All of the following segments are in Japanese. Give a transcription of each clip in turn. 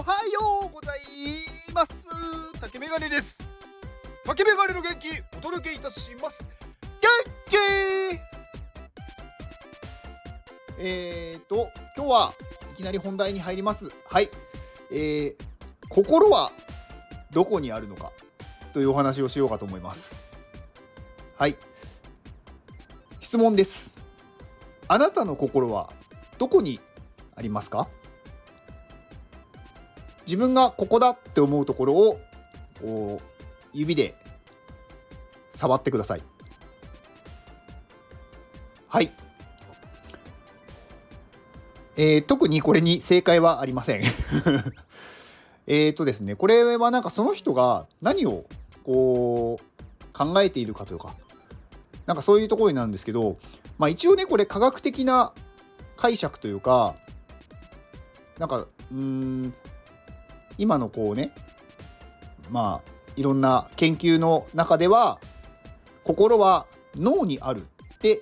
おはようございます。竹メガネです。竹メガネの元気お届けいたします。元気えーと今日はいきなり本題に入ります。はい。えー、心はどこにあるのかというお話をしようかと思います。はい。質問です。あなたの心はどこにありますか？自分がここだって思うところをこう指で触ってください。はい。えー、特にこれに正解はありません。えっとですねこれはなんかその人が何をこう考えているかというかなんかそういうところになるんですけどまあ一応ねこれ科学的な解釈というかなんかうん今のこうねまあいろんな研究の中では心は脳にあるって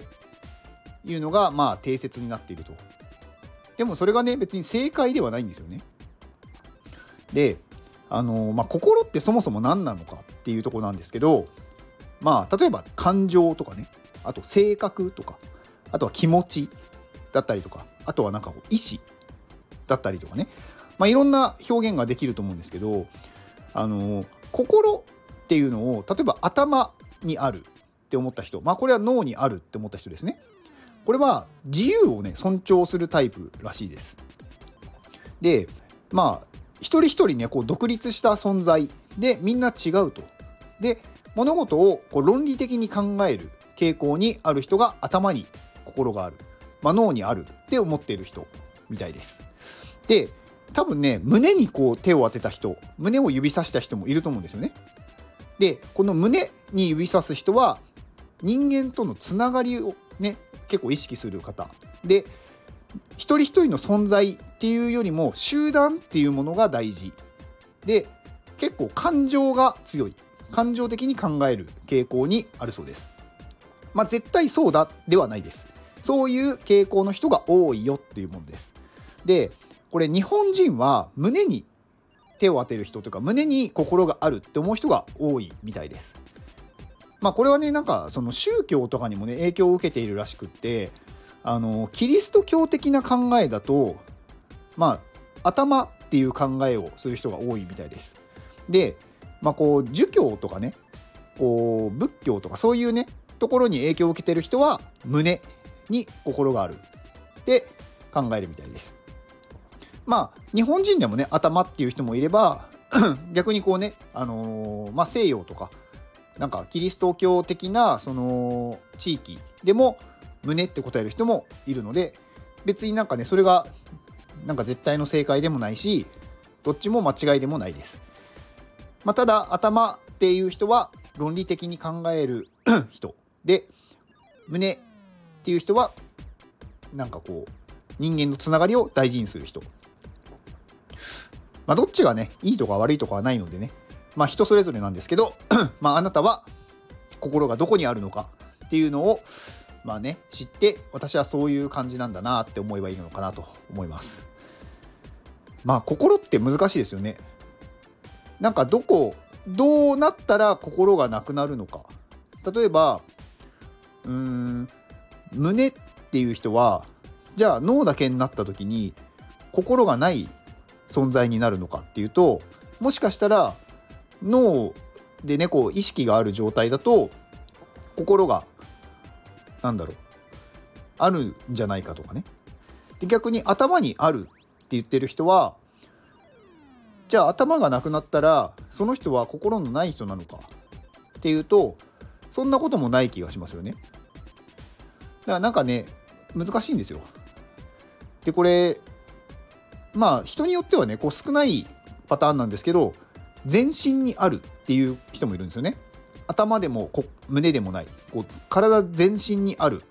いうのがまあ定説になっていると。でもそれがね別に正解ではないんですよね。であのまあ心ってそもそも何なのかっていうとこなんですけどまあ例えば感情とかねあと性格とかあとは気持ちだったりとかあとはなんか意志だったりとかねまあ、いろんな表現ができると思うんですけどあの心っていうのを例えば頭にあるって思った人まあこれは脳にあるって思った人ですね。これは自由をね尊重するタイプらしいです。でまあ一人一人ねこう独立した存在でみんな違うと。で物事をこう論理的に考える傾向にある人が頭に心がある、まあ、脳にあるって思っている人みたいです。で多分ね胸にこう手を当てた人胸を指さした人もいると思うんですよね。でこの胸に指さす人は人間とのつながりをね結構意識する方で一人一人の存在っていうよりも集団っていうものが大事で結構感情が強い感情的に考える傾向にあるそうです。まあ絶対そうだではないです。そういう傾向の人が多いよっていうものです。でこれ日本人は胸に手を当てる人というか胸に心があるって思う人が多いみたいです。まあこれはねなんかその宗教とかにもね影響を受けているらしくってあのキリスト教的な考えだとまあ頭っていう考えをする人が多いみたいです。でまあこう儒教とかねこう仏教とかそういうねところに影響を受けてる人は胸に心があるって考えるみたいです。まあ日本人でもね頭っていう人もいれば 逆にこうね、あのー、まあ、西洋とかなんかキリスト教的なその地域でも胸って答える人もいるので別になんかねそれがなんか絶対の正解でもないしどっちも間違いでもないです。まあ、ただ頭っていう人は論理的に考える 人で胸っていう人はなんかこう人間のつながりを大事にする人まあ、どっちがね、いいとか悪いとかはないのでね、まあ、人それぞれなんですけど、まあ、あなたは心がどこにあるのかっていうのを、まあね、知って、私はそういう感じなんだなって思えばいいのかなと思います。まあ、心って難しいですよね。なんか、どこ、どうなったら心がなくなるのか。例えば、うーん、胸っていう人は、じゃあ脳だけになった時に心がない存在になるのかっていうともしかしたら脳でねこう意識がある状態だと心がなんだろうあるんじゃないかとかね。で逆に頭にあるって言ってる人はじゃあ頭がなくなったらその人は心のない人なのかっていうとそんなこともない気がしますよね。だからなんかね難しいんですよ。でこれまあ人によってはねこう少ないパターンなんですけど全身にあるっていう人もいるんですよね。頭でも胸でもない。こう体全身にある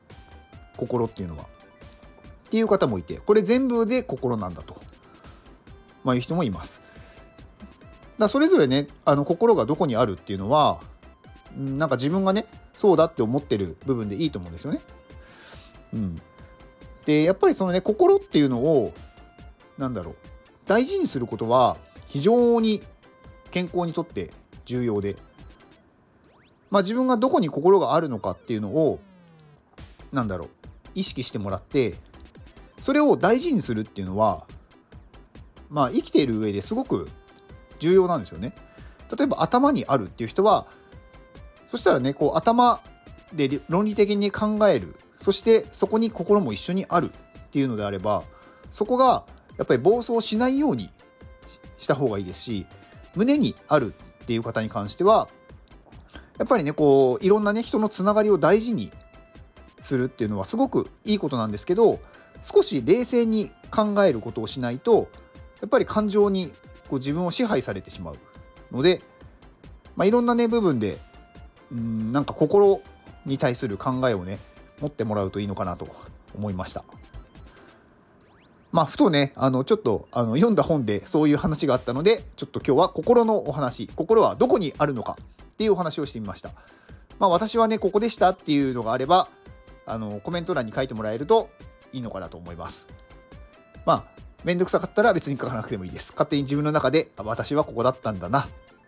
心っていうのは。っていう方もいてこれ全部で心なんだと、まあ、いう人もいます。だそれぞれねあの心がどこにあるっていうのはなんか自分がねそうだって思ってる部分でいいと思うんですよね。うん、でやっぱりそのね心っていうのをなんだろう。大事にすることは非常に健康にとって重要で、まあ、自分がどこに心があるのかっていうのをなんだろう。意識してもらってそれを大事にするっていうのはまあ生きている上ですごく重要なんですよね。例えば頭にあるっていう人はそしたらねこう頭で論理的に考える。そしてそこに心も一緒にあるっていうのであればそこがやっぱり暴走しないようにした方がいいですし胸にあるっていう方に関してはやっぱりねこういろんなね人のつながりを大事にするっていうのはすごくいいことなんですけど少し冷静に考えることをしないとやっぱり感情にこう自分を支配されてしまうので、まあ、いろんなね部分でうんなんか心に対する考えをね持ってもらうといいのかなと思いました。まあ、ふとね、あの、ちょっと、あの、読んだ本でそういう話があったので、ちょっと今日は心のお話、心はどこにあるのかっていうお話をしてみました。まあ、私はね、ここでしたっていうのがあれば、あの、コメント欄に書いてもらえるといいのかなと思います。まあ、めんどくさかったら別に書かなくてもいいです。勝手に自分の中で、私はここだったんだな。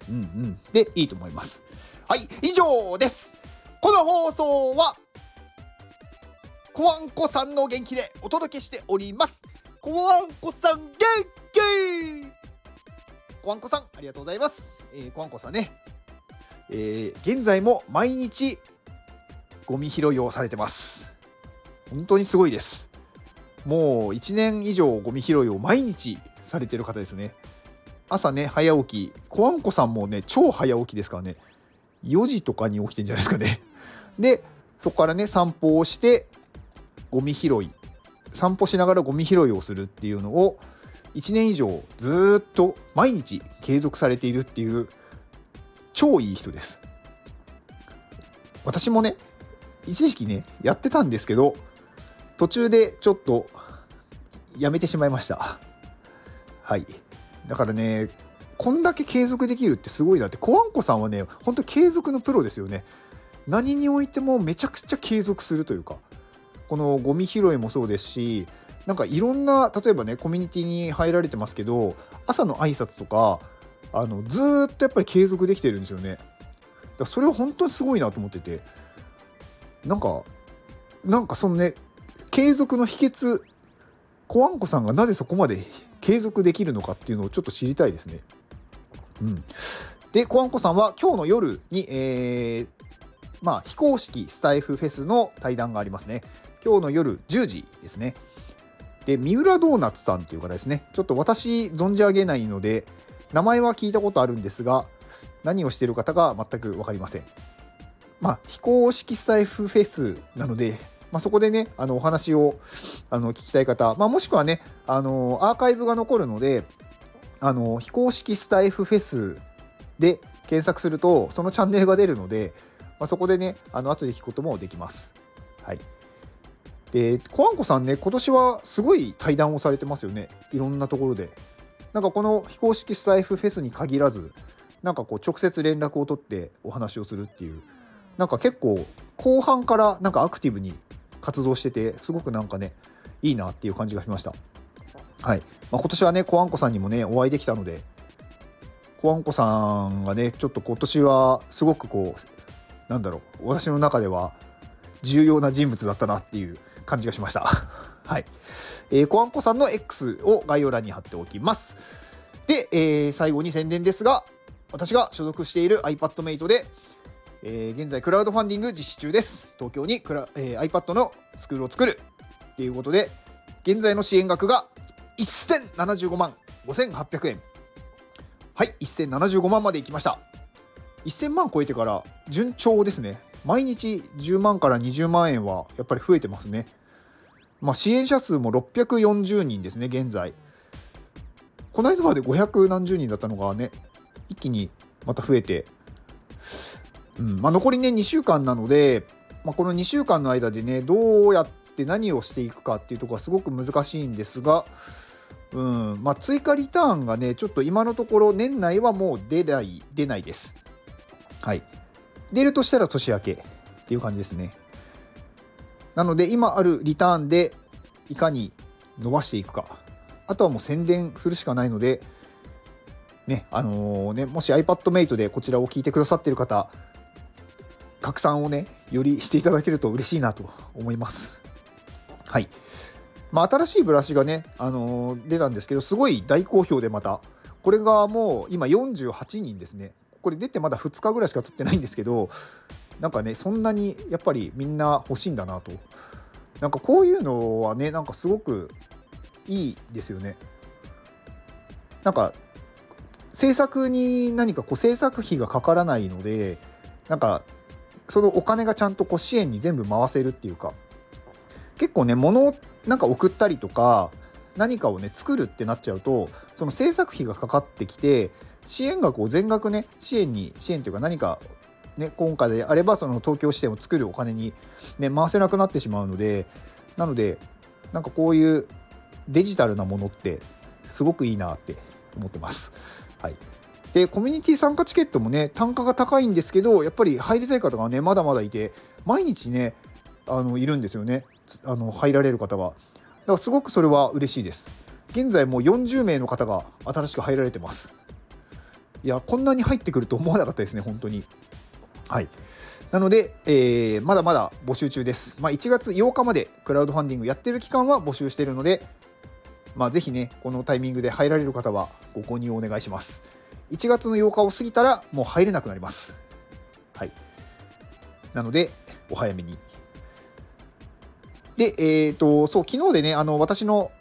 うんうん。で、いいと思います。はい、以上です。この放送は、コワンコさんの元気でお届けしております。コワンコさん元気コワンコさん、ありがとうございます。えー、コワンコさんね、えー、現在も毎日ゴミ拾いをされてます。本当にすごいです。もう1年以上ゴミ拾いを毎日されてる方ですね。朝ね、早起き。コワンコさんもね、超早起きですからね。4時とかに起きてんじゃないですかね。で、そこからね、散歩をして、ゴミ拾い散歩しながらゴミ拾いをするっていうのを1年以上ずっと毎日継続されているっていう超いい人です。私もね一時期ねやってたんですけど途中でちょっとやめてしまいました。はい。だからねこんだけ継続できるってすごいなってコワンコさんはねほんと継続のプロですよね。何においてもめちゃくちゃ継続するというかこのゴミ拾いもそうですしなんかいろんな例えばねコミュニティに入られてますけど朝の挨拶とかあのずっとやっぱり継続できてるんですよね。だそれは本当にすごいなと思っててなんかなんかそのね継続の秘訣コアンコさんがなぜそこまで継続できるのかっていうのをちょっと知りたいですね。うん、でコアンコさんは今日の夜に、えー、まあ、非公式スタイフフェスの対談がありますね。今日の夜10時ですね。で、三浦ドーナツさんっていう方ですね。ちょっと私存じ上げないので、名前は聞いたことあるんですが、何をしている方が全く分かりません。まあ、非公式スタイフフェスなので、まあ、そこでね、あのお話をあの聞きたい方、まあ、もしくはね、あのアーカイブが残るので、あの非公式スタイフフェスで検索すると、そのチャンネルが出るので、まあ、そこでね、あの後で聞くこともできます。はい。で、コアンコさんね、今年はすごい対談をされてますよね。いろんなところで。なんかこの非公式スタイフフェスに限らず、なんかこう直接連絡を取ってお話をするっていう、なんか結構後半からなんかアクティブに活動してて、すごくなんかね、いいなっていう感じがしました。はい。まあ、今年はね、コアンコさんにもね、お会いできたので、コアンコさんがね、ちょっと今年はすごくこう、なんだろう、私の中では重要な人物だったなっていう感じがしました。はい。えー、コアンコさんの X を概要欄に貼っておきます。で、えー、最後に宣伝ですが、私が所属している iPadMate で、えー、現在クラウドファンディング実施中です。東京にクラ、えー、iPad のスクールを作るっていうことで、現在の支援額が1075万5800円。はい、1075万まで行きました。1000万超えてから順調ですね。毎日10万から20万円はやっぱり増えてますね。まあ、支援者数も640人ですね、現在。この間まで500何十人だったのがね、一気にまた増えて、うんまあ、残りね、2週間なので、まあ、この2週間の間でね、どうやって何をしていくかっていうところはすごく難しいんですが、うんまあ、追加リターンがね、ちょっと今のところ年内はもう出ない出ないです。はい。出るとしたら年明けっていう感じですね。なので今あるリターンでいかに伸ばしていくか。あとはもう宣伝するしかないのでねあのー、ねもし iPadMate でこちらを聞いてくださってる方拡散をねよりしていただけると嬉しいなと思います。はい。まあ、新しいブラシがね、あのー、出たんですけどすごい大好評でまた。これがもう今48人ですね。これ出てまだ2日ぐらいしか経ってないんですけどなんかねそんなにやっぱりみんな欲しいんだなと。なんかこういうのはねなんかすごくいいですよね。なんか制作に何かこう制作費がかからないのでなんかそのお金がちゃんとこう支援に全部回せるっていうか。結構ね物をなんか送ったりとか何かをね作るってなっちゃうとその制作費がかかってきて支援額を全額ね支援に支援というか何かね今回であればその東京支店を作るお金に、ね、回せなくなってしまうのでなのでなんかこういうデジタルなものってすごくいいなって思ってます。はい、でコミュニティ参加チケットもね単価が高いんですけどやっぱり入りたい方がねまだまだいて毎日ねあのいるんですよねあの入られる方が。だからすごくそれは嬉しいです。現在もう40名の方が新しく入られてます。いや、こんなに入ってくると思わなかったですね、本当に。はい。なので、えー、まだまだ募集中です。まあ、1月8日までクラウドファンディングやってる期間は募集しているので、まあ、ぜひね、このタイミングで入られる方はご購入をお願いします。1月の8日を過ぎたらもう入れなくなります。はい。なので、お早めに。で、えっ、ー、と、そう、昨日でね、あの、私の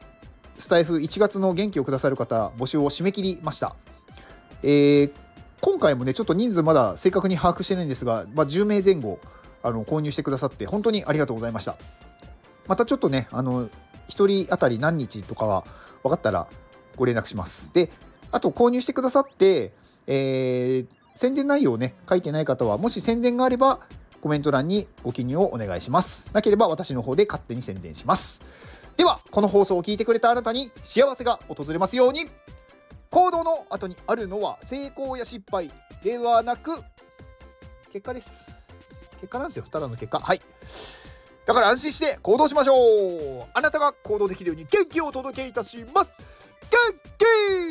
スタイフ1月の元気をくださる方、募集を締め切りました。えー、今回もね、ちょっと人数まだ正確に把握してないんですが、まあ、10名前後あの購入してくださって、本当にありがとうございました。またちょっとね、あの1人当たり何日とかは分かったらご連絡します。で、あと購入してくださって、えー、宣伝内容をね、書いてない方は、もし宣伝があれば、コメント欄にご記入をお願いします。なければ私の方で勝手に宣伝します。では、この放送を聞いてくれたあなたに幸せが訪れますように行動の後にあるのは成功や失敗ではなく結果です。結果なんですよ。ただの結果。はい。だから安心して行動しましょう。あなたが行動できるように元気をお届けいたします。元気